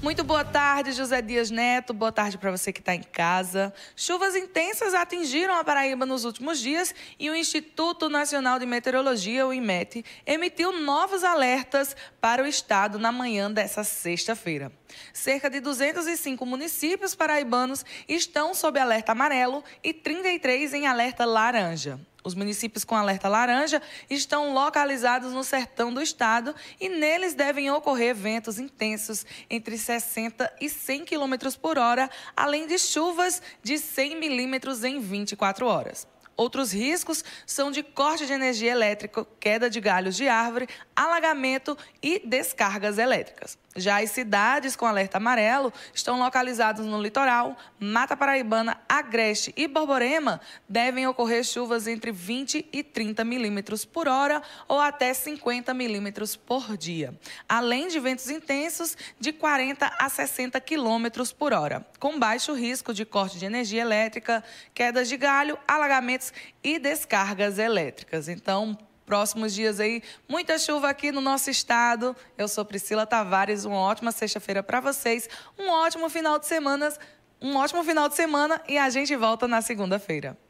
Muito boa tarde, José Dias Neto. Boa tarde para você que está em casa. Chuvas intensas atingiram a Paraíba nos últimos dias e o Instituto Nacional de Meteorologia, o IMET, emitiu novos alertas para o estado na manhã dessa sexta-feira. Cerca de 205 municípios paraibanos estão sob alerta amarelo e 33 em alerta laranja. Os municípios com alerta laranja estão localizados no sertão do estado e neles devem ocorrer ventos intensos entre 60 e 100 km por hora, além de chuvas de 100 milímetros em 24 horas. Outros riscos são de corte de energia elétrica, queda de galhos de árvore, alagamento e descargas elétricas. Já as cidades com alerta amarelo estão localizadas no litoral, Mata Paraibana, Agreste e Borborema. Devem ocorrer chuvas entre 20 e 30 milímetros por hora ou até 50 milímetros por dia, além de ventos intensos de 40 a 60 quilômetros por hora, com baixo risco de corte de energia elétrica, quedas de galho, alagamentos e descargas elétricas. Então, próximos dias aí, muita chuva aqui no nosso estado. Eu sou Priscila Tavares, uma ótima sexta-feira para vocês, um ótimo final de semana, um ótimo final de semana e a gente volta na segunda-feira.